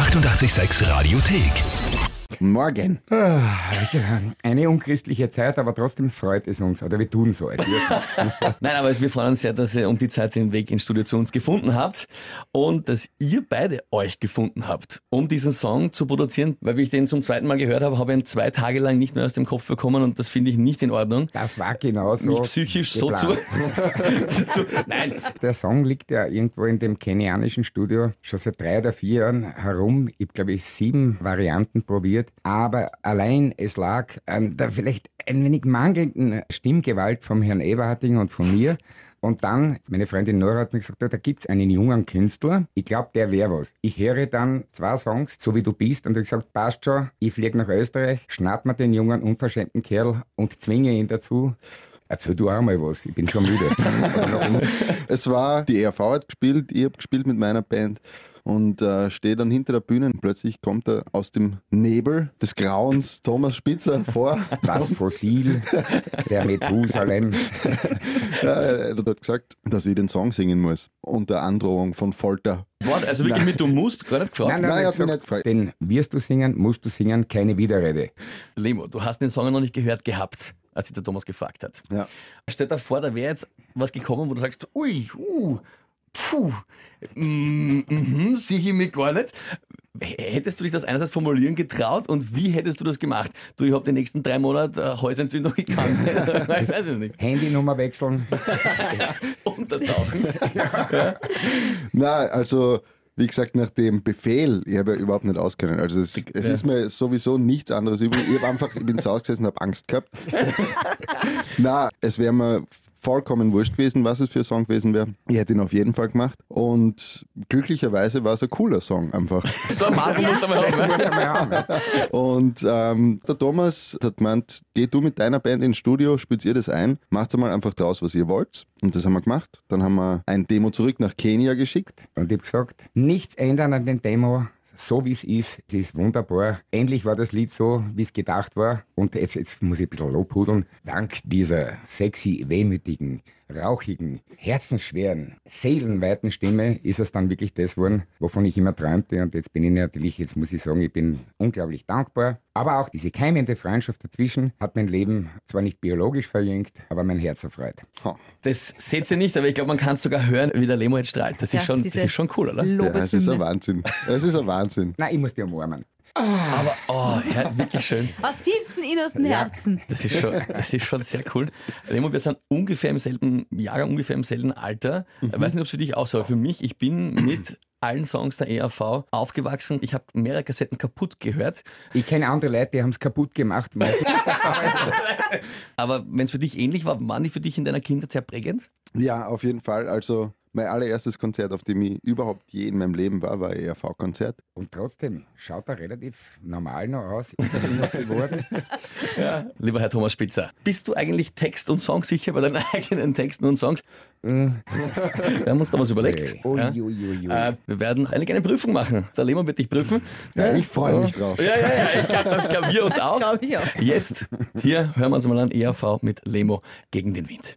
886 Radiothek. Morgen. Ah, Eine unchristliche Zeit, aber trotzdem freut es uns. Oder wir tun so. Nein, aber wir freuen uns sehr, dass ihr um die Zeit den Weg ins Studio zu uns gefunden habt und dass ihr beide euch gefunden habt, um diesen Song zu produzieren. Weil wie ich den zum zweiten Mal gehört habe, habe ich ihn zwei Tage lang nicht mehr aus dem Kopf bekommen und das finde ich nicht in Ordnung. Das war genauso. Mich psychisch so zu, zu. Nein, Der Song liegt ja irgendwo in dem kenianischen Studio schon seit drei oder vier Jahren herum. Ich habe, glaube ich, sieben Varianten probiert. Aber allein es lag an der vielleicht ein wenig mangelnden Stimmgewalt vom Herrn Eberharting und von mir. Und dann, meine Freundin Nora hat mir gesagt, da gibt's einen jungen Künstler, ich glaube, der wäre was. Ich höre dann zwei Songs, so wie du bist, und ich gesagt, passt schon, ich fliege nach Österreich, schnapp mir den jungen, unverschämten Kerl und zwinge ihn dazu. Erzähl du auch mal was, ich bin schon müde. Es war, die ERV hat gespielt, ich habe gespielt mit meiner Band und äh, stehe dann hinter der Bühne und plötzlich kommt er aus dem Nebel des Grauens Thomas Spitzer vor. das Fossil der Methusalem. Ja, er hat gesagt, dass ich den Song singen muss. Unter Androhung von Folter. Warte, also wirklich mit du musst, gar nicht gefragt. Nein, nein, Nein, nein, gesagt, nicht gefragt. Den wirst du singen, musst du singen, keine Widerrede. Lemo, du hast den Song noch nicht gehört gehabt, als sich der Thomas gefragt hat. Ja. Stell dir vor, da wäre jetzt was gekommen, wo du sagst, ui, uh, puh, mm, sehe ich mich gar nicht. Hättest du dich das einerseits formulieren getraut und wie hättest du das gemacht? Du, ich habe die nächsten drei Monate äh, Häuserentzündung gekannt. ich weiß es nicht. Handynummer wechseln. Untertauchen. Na, also wie gesagt, nach dem Befehl, ich habe ja überhaupt nicht auskennen. Also es, es ist mir sowieso nichts anderes übrig. Ich habe einfach, ich bin zu Hause gesessen und habe Angst gehabt. Na, es wäre mir vollkommen wurscht gewesen, was es für ein Song gewesen wäre. Ich hätte ihn auf jeden Fall gemacht. Und glücklicherweise war es ein cooler Song einfach. So ein Maß musst du mal haben. Muss man haben, ja. Und ähm, der Thomas hat gemeint, geh du mit deiner Band ins Studio, spielt ihr das ein, macht mal einfach draus, was ihr wollt. Und das haben wir gemacht. Dann haben wir ein Demo zurück nach Kenia geschickt. Und ich habe gesagt, nichts ändern an den Demo, so wie es ist. Ist wunderbar. Endlich war das Lied so, wie es gedacht war. Und jetzt, jetzt muss ich ein bisschen lobhudeln. Dank dieser sexy, wehmütigen, rauchigen, herzensschweren, seelenweiten Stimme ist es dann wirklich das geworden, wovon ich immer träumte. Und jetzt bin ich natürlich, jetzt muss ich sagen, ich bin unglaublich dankbar. Aber auch diese keimende Freundschaft dazwischen hat mein Leben zwar nicht biologisch verjüngt, aber mein Herz erfreut. Das seht ihr nicht, aber ich glaube, man kann es sogar hören, wie der Lemo jetzt strahlt. Das, Ja, ist, schon, das ist schon cool, oder? Ja, es ist ein. Wahnsinn. Es ist ein Wahnsinn. Nein, ich muss dir umarmen. Aber, oh, ja, wirklich schön. Aus tiefstem innersten Herzen. Das ist schon, das ist schon sehr cool. Lemo, wir sind ungefähr im selben Jahrgang, ungefähr im selben Alter. Ich weiß nicht, ob es für dich auch so war. Für mich, ich bin mit allen Songs der ERV aufgewachsen. Ich habe mehrere Kassetten kaputt gehört. Ich kenne andere Leute, die haben es kaputt gemacht. Aber wenn es für dich ähnlich war, waren die für dich in deiner Kindheit sehr prägend? Ja, auf jeden Fall. Also mein allererstes Konzert, auf dem ich überhaupt je in meinem Leben war, war ein ERV-Konzert. Und trotzdem schaut er relativ normal noch aus. Ist das irgendwas geworden? Lieber Herr Thomas Spitzer, bist du eigentlich Text- und Songsicher bei deinen eigenen Texten und Songs? Wir haben uns da was überlegt. Ui, ja. ui, ui, ui. Äh, wir werden eine kleine Prüfung machen. Der Lehmann wird dich prüfen. Ja, ich freue mich drauf. Ja, ja, ja, ich glaube, das glauben wir uns Das auch. ich auch. Jetzt, hier hören wir uns mal an ERV mit Lemo gegen den Wind.